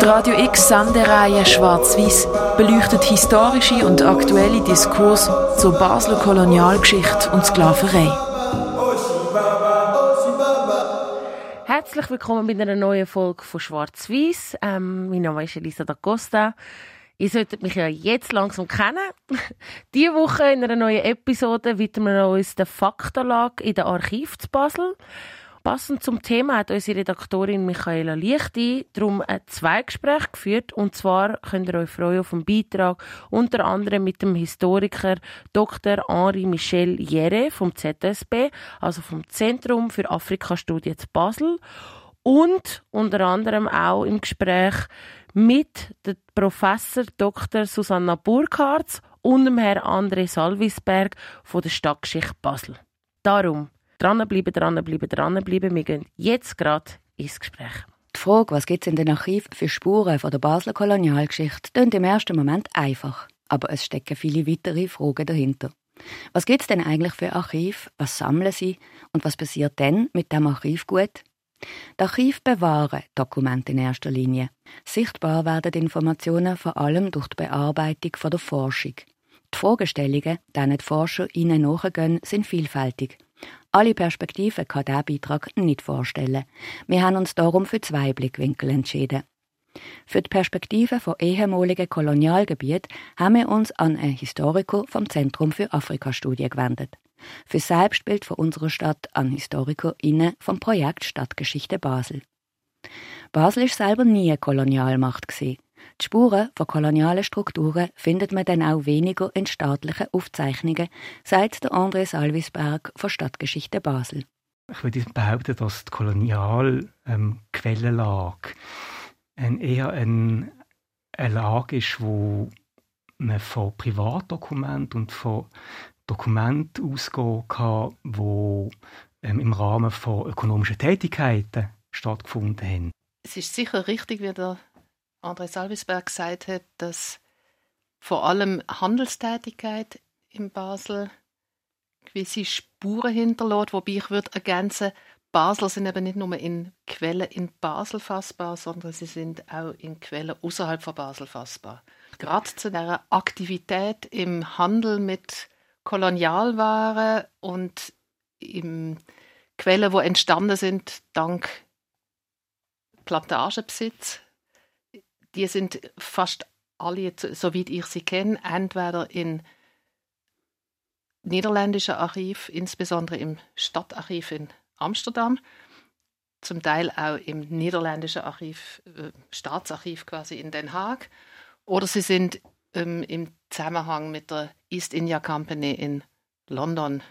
Die Radio X Sendereihe Schwarz-Weiß beleuchtet historische und aktuelle Diskurs zur Basler Kolonialgeschichte und Sklaverei. Herzlich willkommen bei einer neuen Folge von Schwarz-Weiß. Ähm, mein Name ist Elisa da Costa. Ihr solltet mich ja jetzt langsam kennen. Diese Woche in einer neuen Episode widmen wir uns der Faktenlage in der Archiv zu Basel. Passend zum Thema hat unsere Redaktorin Michaela Lichti darum ein Zweigespräch geführt. Und zwar könnt ihr euch freuen auf einen Beitrag unter anderem mit dem Historiker Dr. Henri Michel Jere vom ZSB, also vom Zentrum für Afrikastudien zu Basel. Und unter anderem auch im Gespräch mit der Professor Dr. Susanna Burkhardt und dem Herrn André Salvisberg von der Stadtgeschichte Basel. Darum, dranbleiben, dranbleiben, dranbleiben. Wir gehen jetzt gerade ins Gespräch. Die Frage, was gibt es in den Archiven für Spuren von der Basler Kolonialgeschichte, klingt im ersten Moment einfach. Aber es stecken viele weitere Fragen dahinter. Was gibt es denn eigentlich für Archiv? Was sammeln sie? Und was passiert denn mit dem Archivgut? Das Archiv bewahren Dokumente in erster Linie. Sichtbar werden Informationen vor allem durch die Bearbeitung von der Forschung. Die Fragestellungen, denen die Forscher ihnen nachgehen, sind vielfältig. Alle Perspektiven kann dieser Beitrag nicht vorstellen. Wir haben uns darum für zwei Blickwinkel entschieden. Für die Perspektive von ehemaligen Kolonialgebieten haben wir uns an einen Historiker vom Zentrum für Afrikastudien gewendet für Selbstbild von unserer Stadt an HistorikerInnen vom Projekt Stadtgeschichte Basel. Basel ist selber nie eine Kolonialmacht gewesen. Die Spuren von kolonialen Strukturen findet man dann auch weniger in staatlichen Aufzeichnungen, sagt der André Salvisberg von Stadtgeschichte Basel. Ich würde behaupten, dass die Kolonialquellenlage ähm, eher ein, eine Lage ist, wo man von Privatdokumenten und von Dokumente ausgehen kann, die ähm, im Rahmen von ökonomischen Tätigkeiten stattgefunden haben. Es ist sicher richtig, wie der André Salvisberg gesagt hat, dass vor allem Handelstätigkeit in Basel gewisse Spuren hinterlässt, wobei ich würde ergänzen, Basler sind eben nicht nur in Quellen in Basel fassbar, sondern sie sind auch in Quellen außerhalb von Basel fassbar. Gerade zu der Aktivität im Handel mit Kolonialware und im Quellen, wo entstanden sind dank Plantagenbesitz. Die sind fast alle, soweit ich sie kenne, entweder in niederländischen Archiv, insbesondere im Stadtarchiv in Amsterdam, zum Teil auch im niederländischen Archiv, äh, Staatsarchiv quasi in Den Haag, oder sie sind ähm, im Zusammenhang mit der East India Company in London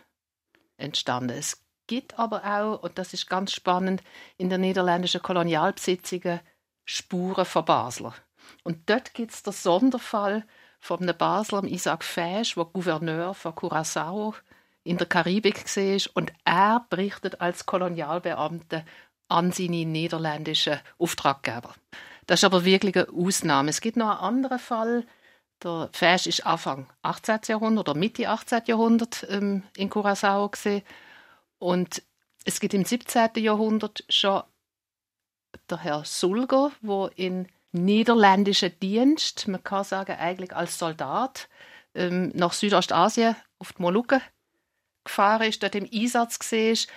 entstanden. Es gibt aber auch, und das ist ganz spannend, in der niederländischen Kolonialbesitzungen Spuren von Basler. Und dort gibt es den Sonderfall von einem Basler, Isaac Fesch, der Gouverneur von Curaçao in der Karibik war. Und er berichtet als Kolonialbeamter an seine niederländischen Auftraggeber. Das ist aber wirklich eine Ausnahme. Es gibt noch einen anderen Fall, der Fesch ist Anfang 18. Jahrhundert oder Mitte 18. Jahrhundert ähm, in Curaçao gesehen. Und es gibt im 17. Jahrhundert schon der Herr Sulger, wo in niederländischen Dienst, man kann sagen eigentlich als Soldat, ähm, nach Südostasien auf die Molukken gefahren ist, dort im Einsatz war.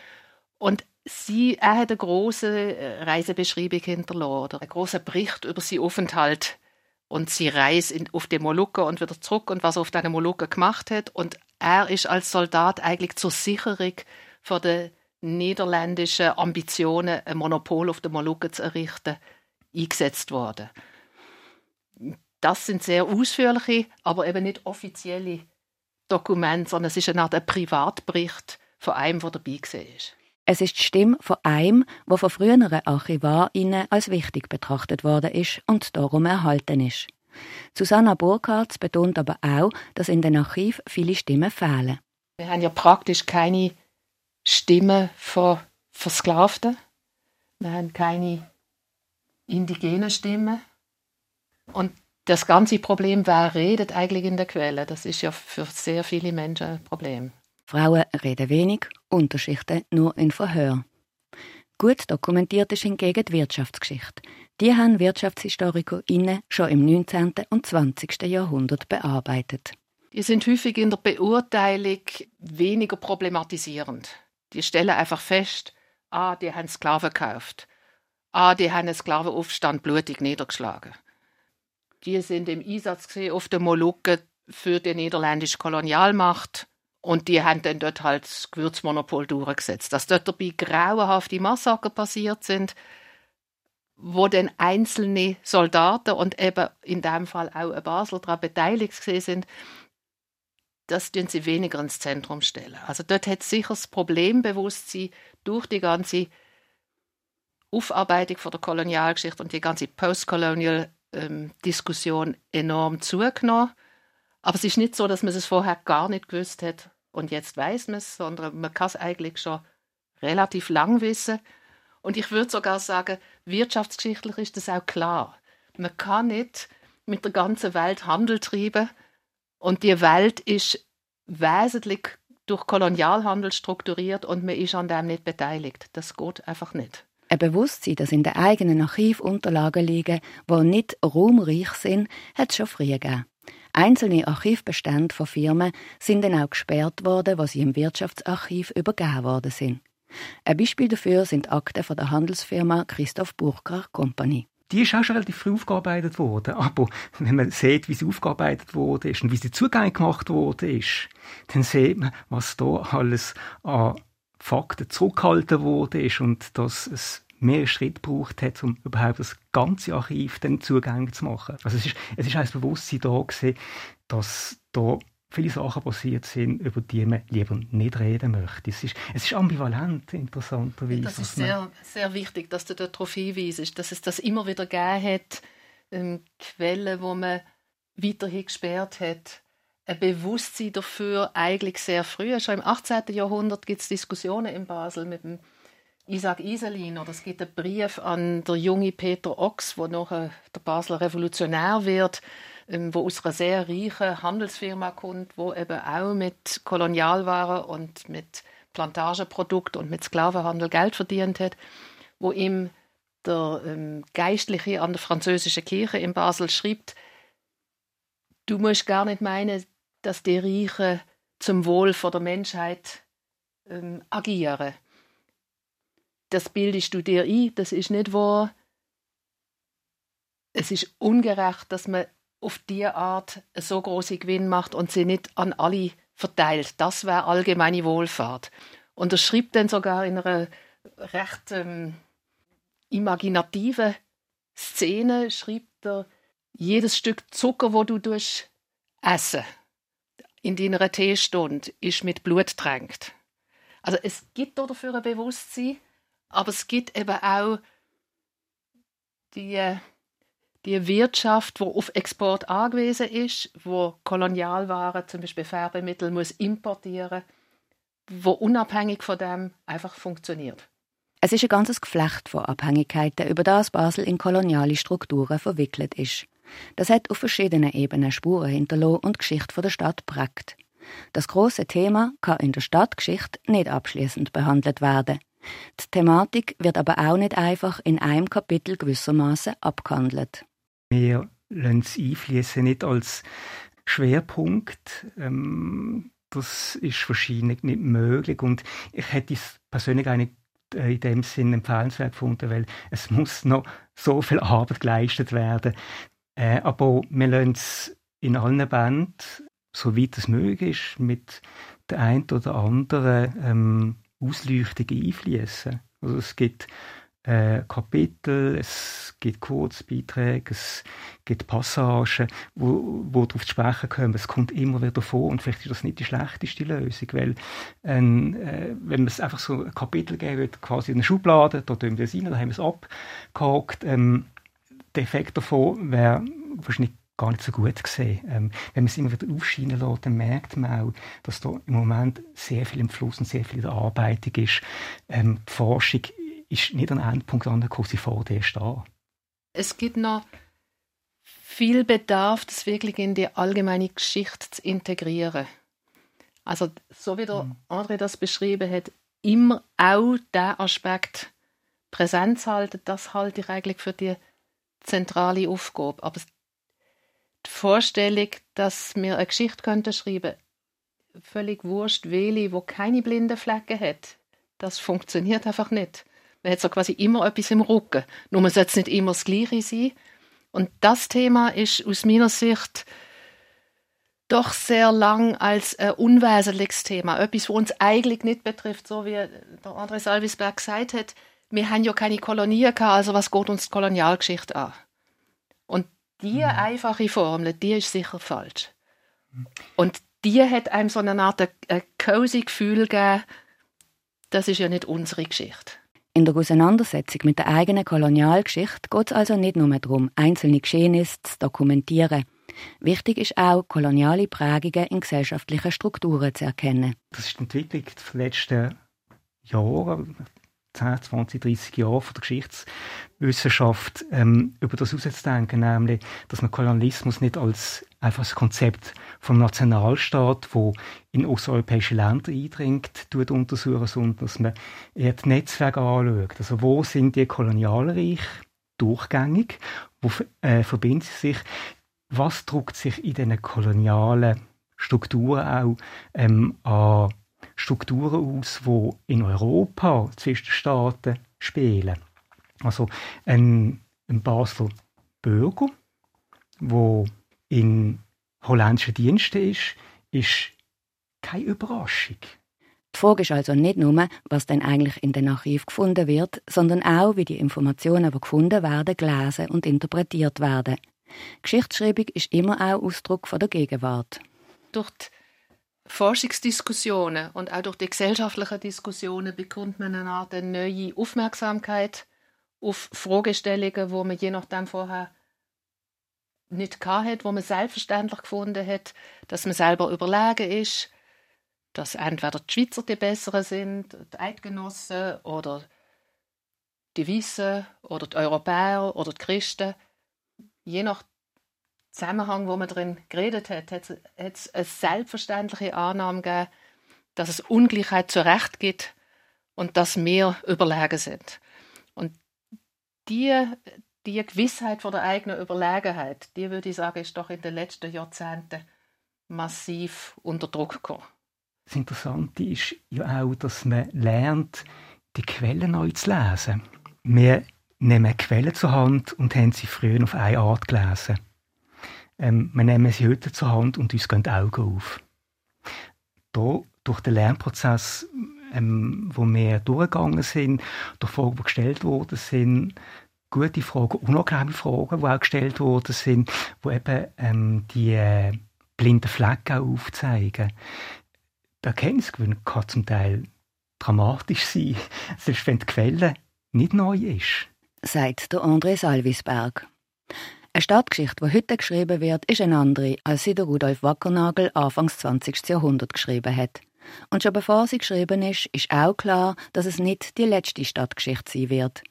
Und sie, er hat eine große äh, Reisebeschreibung hinterlassen, oder einen großen Bericht über seinen Aufenthalt und sie reist in, auf die Molukken und wieder zurück und was er auf den Molukken gemacht hat. Und er ist als Soldat eigentlich zur Sicherung von den niederländischen Ambitionen, ein Monopol auf den Molukken zu errichten, eingesetzt worden. Das sind sehr ausführliche, aber eben nicht offizielle Dokumente, sondern es ist eine Art Privatbericht von einem, der dabei war. Es ist die Stimme von einem, der von früheren ArchivarInnen als wichtig betrachtet worden ist und darum erhalten ist. Susanna Burkhardt betont aber auch, dass in den Archiven viele Stimmen fehlen. Wir haben ja praktisch keine Stimmen von Versklavten. Wir haben keine indigenen Stimmen. Und das ganze Problem, wer redet eigentlich in der Quelle, das ist ja für sehr viele Menschen ein Problem. Frauen reden wenig, Unterschichten nur in Verhör. Gut dokumentiert ist hingegen die Wirtschaftsgeschichte. Die haben WirtschaftshistorikerInnen schon im 19. und 20. Jahrhundert bearbeitet. Die sind häufig in der Beurteilung weniger problematisierend. Die stellen einfach fest, ah, die haben Sklaven gekauft. Ah, die haben einen Sklavenaufstand blutig niedergeschlagen. Die sind im Einsatz auf den Molukken für die niederländische Kolonialmacht und die haben dann dort halt das Gewürzmonopol durchgesetzt. Dass dort dabei grauenhafte Massaker passiert sind, wo dann einzelne Soldaten und eben in dem Fall auch ein Basel daran beteiligt sind, das tun sie weniger ins Zentrum stellen. Also dort hat sicher das Problembewusstsein durch die ganze Aufarbeitung von der Kolonialgeschichte und die ganze Postcolonial ähm, Diskussion enorm zugenommen. Aber es ist nicht so, dass man es vorher gar nicht gewusst hat und jetzt weiß man es, sondern man kann es eigentlich schon relativ lang wissen. Und ich würde sogar sagen, wirtschaftsgeschichtlich ist das auch klar. Man kann nicht mit der ganzen Welt Handel treiben und die Welt ist wesentlich durch Kolonialhandel strukturiert und man ist an dem nicht beteiligt. Das geht einfach nicht. Ein Bewusstsein, das in den eigenen Archivunterlagen liegen, die nicht ruhmreich sind, hat es schon früher gegeben. Einzelne Archivbestände von Firmen sind dann auch gesperrt worden, was sie im Wirtschaftsarchiv übergeben worden sind. Ein Beispiel dafür sind Akten von der Handelsfirma Christoph Burkhardt Company. Die ist auch schon relativ früh aufgearbeitet worden. Aber wenn man sieht, wie sie aufgearbeitet wurde und wie sie zugänglich gemacht wurde, dann sieht man, was da alles an Fakten zurückgehalten wurde und dass es mehr Schritt gebraucht hat, um überhaupt das ganze Archiv dann zugänglich zu machen. Also es ist, es ist ein Bewusstsein da gewesen, dass da viele Sachen passiert sind, über die man lieber nicht reden möchte. Es ist, es ist ambivalent, interessanterweise. Das ist sehr, sehr wichtig, dass du darauf hinweist, dass es das immer wieder gegeben hat, ähm, Quellen, wo man weiterhin gesperrt hat. Ein Bewusstsein dafür eigentlich sehr früh. Schon im 18. Jahrhundert gibt es Diskussionen in Basel mit dem Isaac Iselin oder es gibt einen Brief an der junge Peter Ochs, wo nachher der Basler Revolutionär wird, ähm, wo aus einer sehr reichen Handelsfirma kommt, wo eben auch mit Kolonialwaren und mit Plantagenprodukten und mit Sklavenhandel Geld verdient hat, wo ihm der ähm, Geistliche an der französischen Kirche in Basel schreibt, du musst gar nicht meinen, dass die Reichen zum Wohl der Menschheit ähm, agieren das bildest du dir ein, das ist nicht wahr. Es ist ungerecht, dass man auf diese Art so große Gewinn macht und sie nicht an alle verteilt. Das wäre allgemeine Wohlfahrt. Und er schreibt dann sogar in einer recht ähm, imaginativen Szene, schreibt er, jedes Stück Zucker, wo du durch essen in deiner Teestunde, ist mit Blut tränkt. Also es gibt dafür ein Bewusstsein, aber es gibt eben auch die, die Wirtschaft, die auf Export angewiesen ist, wo Kolonialwaren, zum Beispiel Färbemittel, muss importieren, wo unabhängig von dem einfach funktioniert. Es ist ein ganzes Geflecht von Abhängigkeiten, über das Basel in koloniale Strukturen verwickelt ist. Das hat auf verschiedenen Ebenen Spuren hinterlassen und die Geschichte der Stadt prägt. Das große Thema kann in der Stadtgeschichte nicht abschließend behandelt werden. Die Thematik wird aber auch nicht einfach in einem Kapitel gewissermaßen abgehandelt. Wir lassen es nicht als Schwerpunkt. Ähm, das ist wahrscheinlich nicht möglich und ich hätte es persönlich nicht äh, in dem Sinn empfehlenswert gefunden, weil es muss noch so viel Arbeit geleistet werden. Äh, aber wir lassen es in allen Bänden, soweit es möglich ist, mit der einen oder anderen ähm, Ausleuchtung einfließen. Also es gibt äh, Kapitel, es gibt Kurzbeiträge, es gibt Passagen, wo, wo darauf zu sprechen kommen. Es kommt immer wieder vor und vielleicht ist das nicht die schlechteste Lösung, weil ähm, äh, wenn es einfach so ein Kapitel geben würde, quasi in eine Schublade, da tun wir es rein, da haben wir es abgehakt, ähm, der Effekt davon wäre wahrscheinlich gar nicht so gut gesehen. Ähm, wenn man es immer wieder aufscheinen lässt, dann merkt man auch, dass da im Moment sehr viel im Fluss und sehr viel in der Arbeitung ist. Ähm, die Forschung ist nicht an einem Endpunkt angekommen, sie vor dir stehen. Es gibt noch viel Bedarf, das wirklich in die allgemeine Geschichte zu integrieren. Also so wie der mhm. André das beschrieben hat, immer auch der Aspekt Präsenz halten, das halte ich eigentlich für die zentrale Aufgabe. Aber Vorstellung, dass wir eine Geschichte könnten schreiben völlig wurscht, welche, wo keine blinden Flecken hat, das funktioniert einfach nicht. Man hat so quasi immer etwas im Rücken. Nur man sollte nicht immer das Gleiche sein. Und das Thema ist aus meiner Sicht doch sehr lang als ein unwesentliches Thema. Etwas, das uns eigentlich nicht betrifft, so wie der André Salvisberg gesagt hat. Wir haben ja keine Kolonien gehabt, also was geht uns die Kolonialgeschichte an? Und diese mhm. einfache Formel, die ist sicher falsch. Und die hat einem so eine Art ein cozy Gefühl gegeben, das ist ja nicht unsere Geschichte. In der Auseinandersetzung mit der eigenen Kolonialgeschichte geht es also nicht nur darum, einzelne Geschehnisse zu dokumentieren. Wichtig ist auch, koloniale Prägungen in gesellschaftlichen Strukturen zu erkennen. Das ist die Entwicklung der letzten Jahre, 10, 20, 30 Jahre von der Geschichtswissenschaft ähm, über das herauszudenken, nämlich, dass man Kolonialismus nicht als einfach das Konzept vom Nationalstaat, wo in osteuropäische Länder eindringt, tut untersuchen, sondern dass man eher die Netzwerke anschaut. Also wo sind die Kolonialreiche durchgängig, wo äh, verbinden sie sich, was druckt sich in diesen kolonialen Strukturen auch ähm, an Strukturen aus, die in Europa zwischen den Staaten spielen. Also ein, ein Basler Bürger, der in holländischen Diensten ist, ist keine Überraschung. Die Frage ist also nicht nur, was denn eigentlich in den Archiv gefunden wird, sondern auch, wie die Informationen, die gefunden werden, gelesen und interpretiert werden. Geschichtsschreibung ist immer auch Ausdruck von der Gegenwart. Durch die Forschungsdiskussionen und auch durch die gesellschaftlichen Diskussionen bekommt man eine Art neue Aufmerksamkeit auf Fragestellungen, wo man je nachdem vorher nicht hat, wo man selbstverständlich gefunden hat, dass man selber überlegen ist, dass entweder die Schweizer die Besseren sind, die Eidgenossen oder die Wissen oder die Europäer oder die Christen. Je nach Zusammenhang, wo man drin geredet hat, hat es eine selbstverständliche Annahme gegeben, dass es Ungleichheit zu Recht gibt und dass wir überlegen sind. Und die, die Gewissheit von der eigenen Überlegenheit, die würde ich sagen, ist doch in den letzten Jahrzehnten massiv unter Druck gekommen. Das Interessante ist ja auch, dass man lernt, die Quellen neu zu lesen. Wir nehmen Quellen zur Hand und haben sie früher auf eine Art gelesen. Ähm, wir nehmen sie heute zur Hand und uns gehen die Augen auf. Da, durch den Lernprozess, ähm, wo wir durchgegangen sind, durch Fragen, die gestellt worden sind, gute Fragen, unangenehme Fragen, die auch gestellt worden sind, die eben ähm, die äh, blinden Flecken aufzeigen. Der Erkenntnisgewinn kann zum Teil dramatisch sein, selbst wenn die Quelle nicht neu ist. Sagt der André Salvisberg. Eine Stadtgeschichte, die heute geschrieben wird, ist eine andere, als sie der Rudolf Wackernagel Anfangs 20. Jahrhundert geschrieben hat. Und schon bevor sie geschrieben ist, ist auch klar, dass es nicht die letzte Stadtgeschichte sein wird.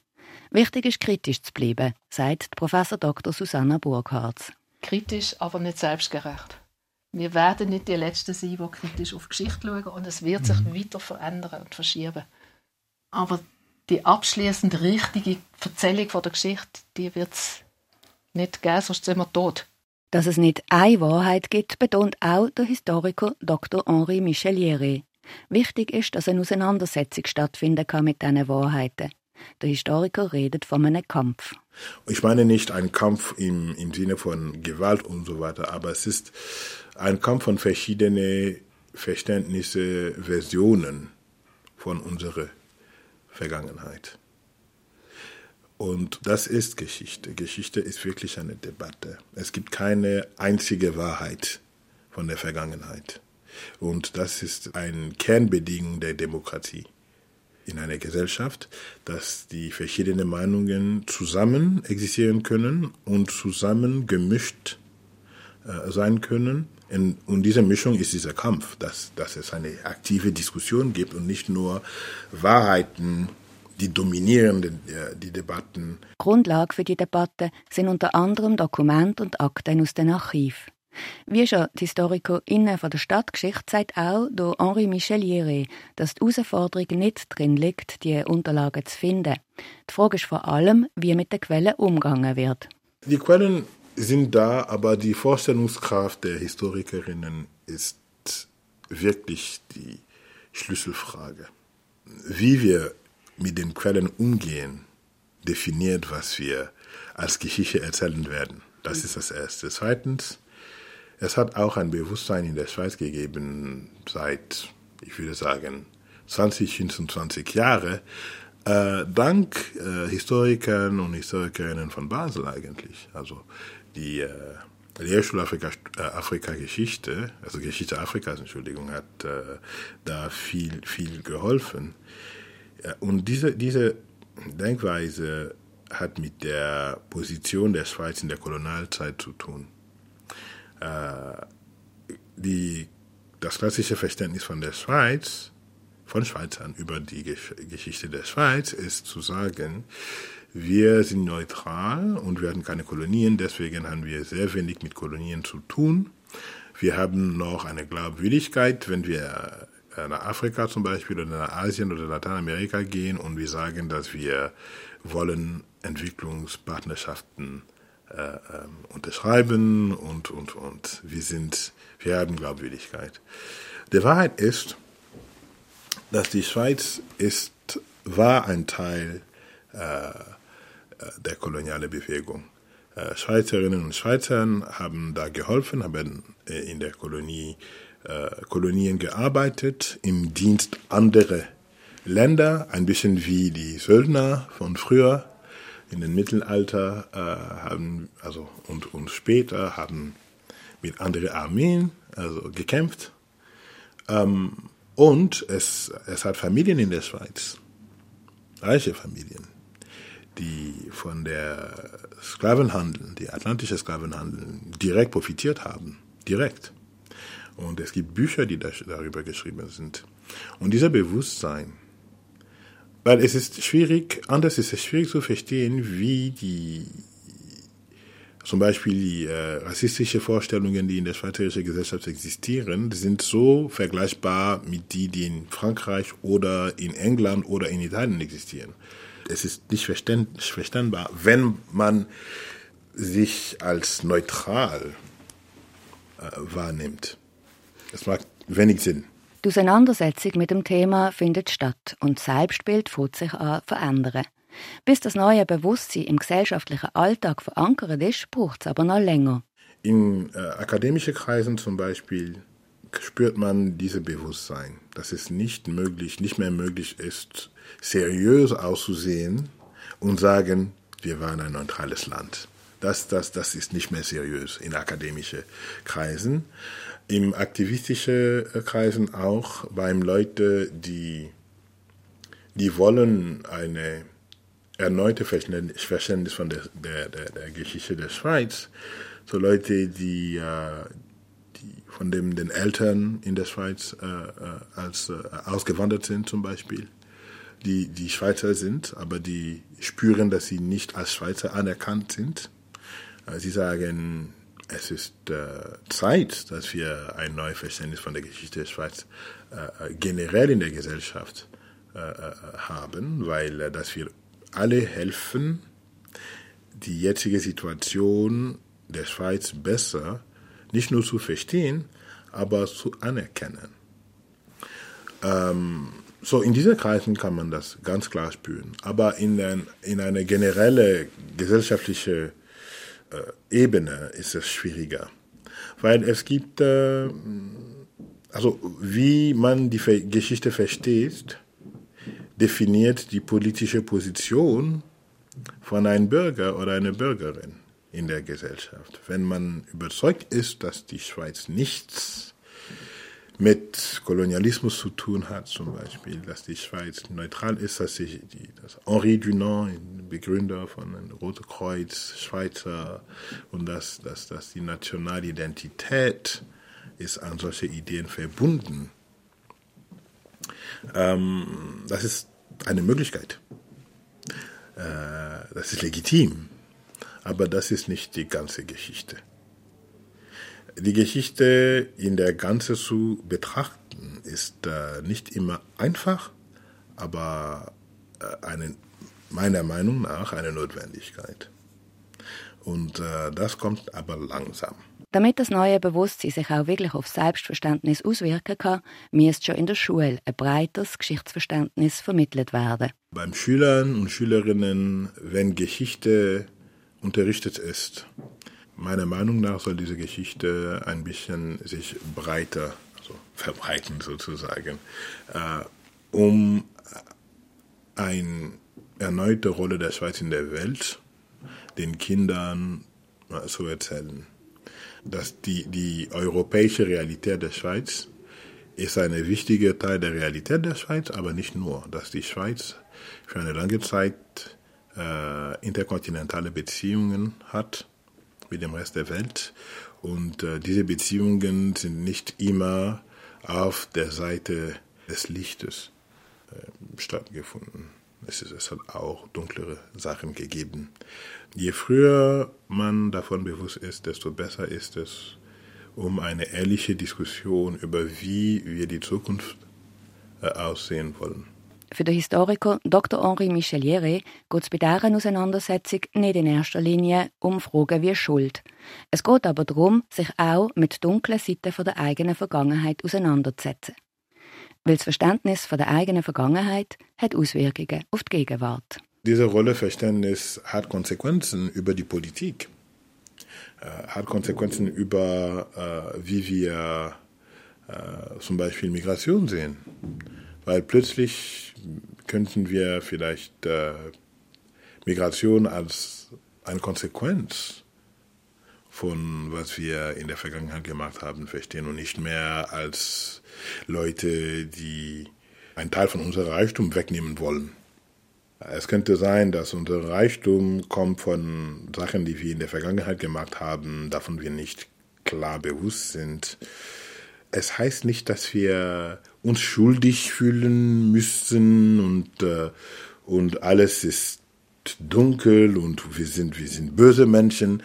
Wichtig ist, kritisch zu bleiben, sagt Professor Dr. Susanna Burkhardt. Kritisch, aber nicht selbstgerecht. Wir werden nicht die Letzten sein, die kritisch auf die Geschichte schauen und es wird sich mhm. weiter verändern und verschieben. Aber die abschließend richtige Erzählung von der Geschichte, die wird es nicht geben, sonst sind wir tot. Dass es nicht eine Wahrheit gibt, betont auch der Historiker Dr. Henri Micheliere. Wichtig ist, dass eine Auseinandersetzung stattfinden kann mit diesen Wahrheiten. Der Historiker redet von einem Kampf. Ich meine nicht einen Kampf im, im Sinne von Gewalt und so weiter, aber es ist ein Kampf von verschiedenen Verständnisse, Versionen von unserer Vergangenheit. Und das ist Geschichte. Geschichte ist wirklich eine Debatte. Es gibt keine einzige Wahrheit von der Vergangenheit. Und das ist ein Kernbedingung der Demokratie in einer Gesellschaft, dass die verschiedenen Meinungen zusammen existieren können und zusammen gemischt äh, sein können. In, und diese Mischung ist dieser Kampf, dass, dass es eine aktive Diskussion gibt und nicht nur Wahrheiten die dominieren die, Debatten. Grundlage für die Debatte sind unter anderem Dokumente und Akten aus den Archiven. Wie schon die HistorikerInnen von der Stadtgeschichte sagt auch der Henri Micheliere, dass die Herausforderung nicht darin liegt, die Unterlagen zu finden. Die Frage ist vor allem, wie mit den Quellen umgegangen wird. Die Quellen sind da, aber die Vorstellungskraft der Historikerinnen ist wirklich die Schlüsselfrage. Wie wir mit den Quellen umgehen, definiert, was wir als Geschichte erzählen werden. Das ist das Erste. Zweitens, es hat auch ein Bewusstsein in der Schweiz gegeben seit, ich würde sagen, 20, 25 Jahre, äh, dank äh, Historikern und Historikerinnen von Basel eigentlich. Also die äh, Lehrstuhl Afrika, äh, Afrika Geschichte, also Geschichte Afrikas, Entschuldigung, hat äh, da viel, viel geholfen. Und diese, diese Denkweise hat mit der Position der Schweiz in der Kolonialzeit zu tun. Äh, die, das klassische Verständnis von der Schweiz, von Schweizern über die Geschichte der Schweiz, ist zu sagen, wir sind neutral und wir hatten keine Kolonien, deswegen haben wir sehr wenig mit Kolonien zu tun. Wir haben noch eine Glaubwürdigkeit, wenn wir äh, nach Afrika zum Beispiel oder nach Asien oder Lateinamerika gehen und wir sagen, dass wir wollen Entwicklungspartnerschaften äh, ähm, unterschreiben und, und, und wir sind, wir haben Glaubwürdigkeit. Die Wahrheit ist, dass die Schweiz ist, war ein Teil äh, der kolonialen Bewegung. Äh, Schweizerinnen und Schweizer haben da geholfen, haben äh, in der Kolonie äh, Kolonien gearbeitet, im Dienst anderer Länder, ein bisschen wie die Söldner von früher in den Mittelalter äh, haben, also und, und später haben mit anderen Armeen also gekämpft. Ähm, und es, es hat Familien in der Schweiz, reiche Familien, die von der Sklavenhandel, die atlantische Sklavenhandel, direkt profitiert haben. Direkt. Und es gibt Bücher, die darüber geschrieben sind. Und dieser Bewusstsein, weil es ist schwierig, anders ist es schwierig zu verstehen, wie die, zum Beispiel die äh, rassistische Vorstellungen, die in der schweizerischen Gesellschaft existieren, sind so vergleichbar mit die, die in Frankreich oder in England oder in Italien existieren. Es ist nicht verständbar, wenn man sich als neutral äh, wahrnimmt. Es macht wenig Sinn. Die Auseinandersetzung mit dem Thema findet statt und das Selbstbild fängt sich an verändern. Bis das neue Bewusstsein im gesellschaftlichen Alltag verankert ist, braucht es aber noch länger. In äh, akademischen Kreisen zum Beispiel spürt man dieses Bewusstsein, dass es nicht möglich, nicht mehr möglich ist, seriös auszusehen und sagen, wir waren ein neutrales Land. Das, das, das ist nicht mehr seriös in akademischen Kreisen im aktivistischen äh, Kreisen auch beim Leute, die, die wollen eine erneute Verständnis von der, der, der, der Geschichte der Schweiz. So Leute, die, äh, die von dem den Eltern in der Schweiz äh, äh als äh, ausgewandert sind zum Beispiel, die, die Schweizer sind, aber die spüren, dass sie nicht als Schweizer anerkannt sind. Sie sagen, es ist äh, Zeit, dass wir ein neues Verständnis von der Geschichte der Schweiz äh, äh generell in der Gesellschaft äh, äh, haben, weil äh, dass wir alle helfen, die jetzige Situation der Schweiz besser nicht nur zu verstehen, aber zu anerkennen. Ähm, so, in diesen Kreisen kann man das ganz klar spüren. Aber in, ein, in eine generelle gesellschaftliche Ebene ist es schwieriger. Weil es gibt, äh, also wie man die Geschichte versteht, definiert die politische Position von einem Bürger oder einer Bürgerin in der Gesellschaft. Wenn man überzeugt ist, dass die Schweiz nichts mit Kolonialismus zu tun hat, zum Beispiel, dass die Schweiz neutral ist, dass, die, dass Henri Dunant, Begründer von Rote Kreuz, Schweizer, und dass, dass, dass die nationale Identität ist an solche Ideen verbunden. Ähm, das ist eine Möglichkeit. Äh, das ist legitim. Aber das ist nicht die ganze Geschichte. Die Geschichte in der Ganze zu betrachten ist äh, nicht immer einfach, aber äh, eine, meiner Meinung nach eine Notwendigkeit. Und äh, das kommt aber langsam. Damit das neue Bewusstsein sich auch wirklich auf Selbstverständnis auswirken kann, müsste schon in der Schule ein breiteres Geschichtsverständnis vermittelt werden. Beim Schülern und Schülerinnen, wenn Geschichte unterrichtet ist, meiner Meinung nach soll diese Geschichte ein bisschen sich breiter also verbreiten sozusagen, äh, um eine erneute Rolle der Schweiz in der Welt den Kindern äh, zu erzählen. Dass die, die europäische Realität der Schweiz ist ein wichtiger Teil der Realität der Schweiz, aber nicht nur, dass die Schweiz für eine lange Zeit äh, interkontinentale Beziehungen hat mit dem Rest der Welt und äh, diese Beziehungen sind nicht immer auf der Seite des Lichtes äh, stattgefunden. Es, ist, es hat auch dunklere Sachen gegeben. Je früher man davon bewusst ist, desto besser ist es, um eine ehrliche Diskussion über wie wir die Zukunft äh, aussehen wollen. Für den Historiker Dr. Henri Micheliere geht es bei dieser Auseinandersetzung nicht in erster Linie um Fragen wie Schuld. Es geht aber darum, sich auch mit dunklen Seiten der eigenen Vergangenheit auseinanderzusetzen. Weil das Verständnis der eigenen Vergangenheit hat Auswirkungen auf die Gegenwart. Diese Rolleverständnis hat Konsequenzen über die Politik, äh, hat Konsequenzen über, äh, wie wir äh, zum Beispiel Migration sehen. Weil plötzlich könnten wir vielleicht äh, Migration als eine Konsequenz von was wir in der Vergangenheit gemacht haben verstehen und nicht mehr als Leute, die einen Teil von unserem Reichtum wegnehmen wollen. Es könnte sein, dass unser Reichtum kommt von Sachen, die wir in der Vergangenheit gemacht haben, davon wir nicht klar bewusst sind. Es heißt nicht, dass wir uns schuldig fühlen müssen und, äh, und alles ist dunkel und wir sind, wir sind böse Menschen.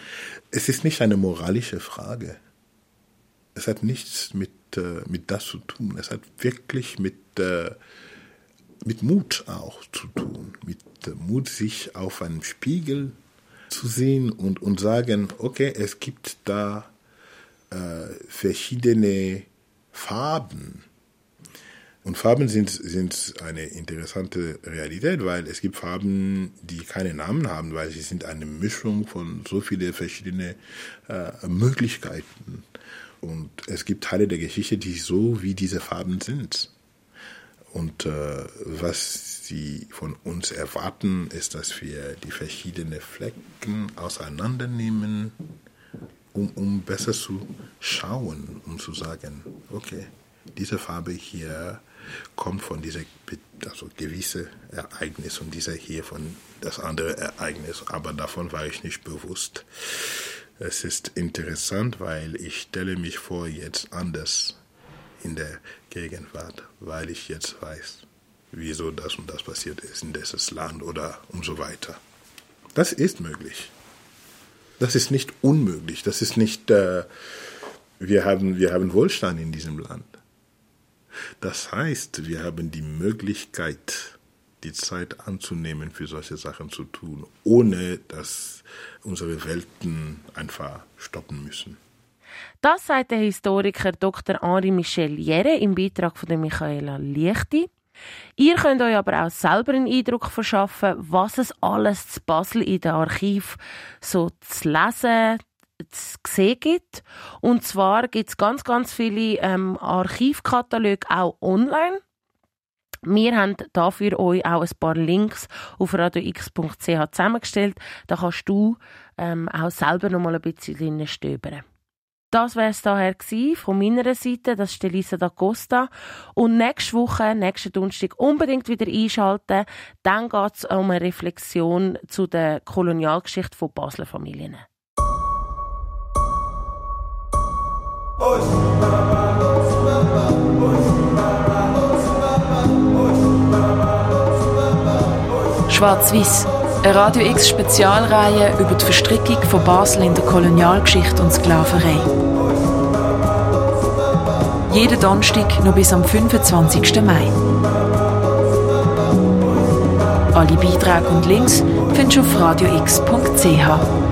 Es ist nicht eine moralische Frage. Es hat nichts mit, äh, mit das zu tun. Es hat wirklich mit äh, mit Mut auch zu tun, mit Mut, sich auf einem Spiegel zu sehen und, und sagen, okay, es gibt da äh, verschiedene Farben. Und Farben sind, sind eine interessante Realität, weil es gibt Farben, die keine Namen haben, weil sie sind eine Mischung von so vielen verschiedenen äh, Möglichkeiten. Und es gibt Teile der Geschichte, die so wie diese Farben sind. Und äh, was sie von uns erwarten, ist, dass wir die verschiedenen Flecken auseinandernehmen, um, um besser zu schauen, um zu sagen, okay, diese Farbe hier kommt von dieser also gewisse Ereignis und dieser hier von das andere Ereignis, aber davon war ich nicht bewusst. Es ist interessant, weil ich stelle mich vor jetzt anders in der Gegenwart, weil ich jetzt weiß, wieso das und das passiert ist in dieses Land oder und so weiter. Das ist möglich. Das ist nicht unmöglich. Das ist nicht, äh, wir, haben, wir haben Wohlstand in diesem Land. Das heißt, wir haben die Möglichkeit, die Zeit anzunehmen, für solche Sachen zu tun, ohne dass unsere Welten einfach stoppen müssen. Das sagt der Historiker Dr. Henri Michel Jere im Beitrag von Michaela Lichti. Ihr könnt euch aber auch selber einen Eindruck verschaffen, was es alles zu Basel in den Archiv so zu lesen, zu sehen gibt. Und zwar gibt es ganz, ganz viele ähm, Archivkataloge auch online. Wir haben dafür euch auch ein paar Links auf radiox.ch zusammengestellt. Da kannst du ähm, auch selber noch mal ein bisschen stöbern. Das wäre es daher von meiner Seite. Das ist Elisa da Costa. Und nächste Woche, nächsten Donnerstag, unbedingt wieder einschalten. Dann geht es um eine Reflexion zu der Kolonialgeschichte von Basler Familien. Schwarz-Weiß. Eine Radio X Spezialreihe über die Verstrickung von Basel in der Kolonialgeschichte und Sklaverei. Jeden Donnerstag noch bis am 25. Mai. Alle Beiträge und Links findest du auf radiox.ch.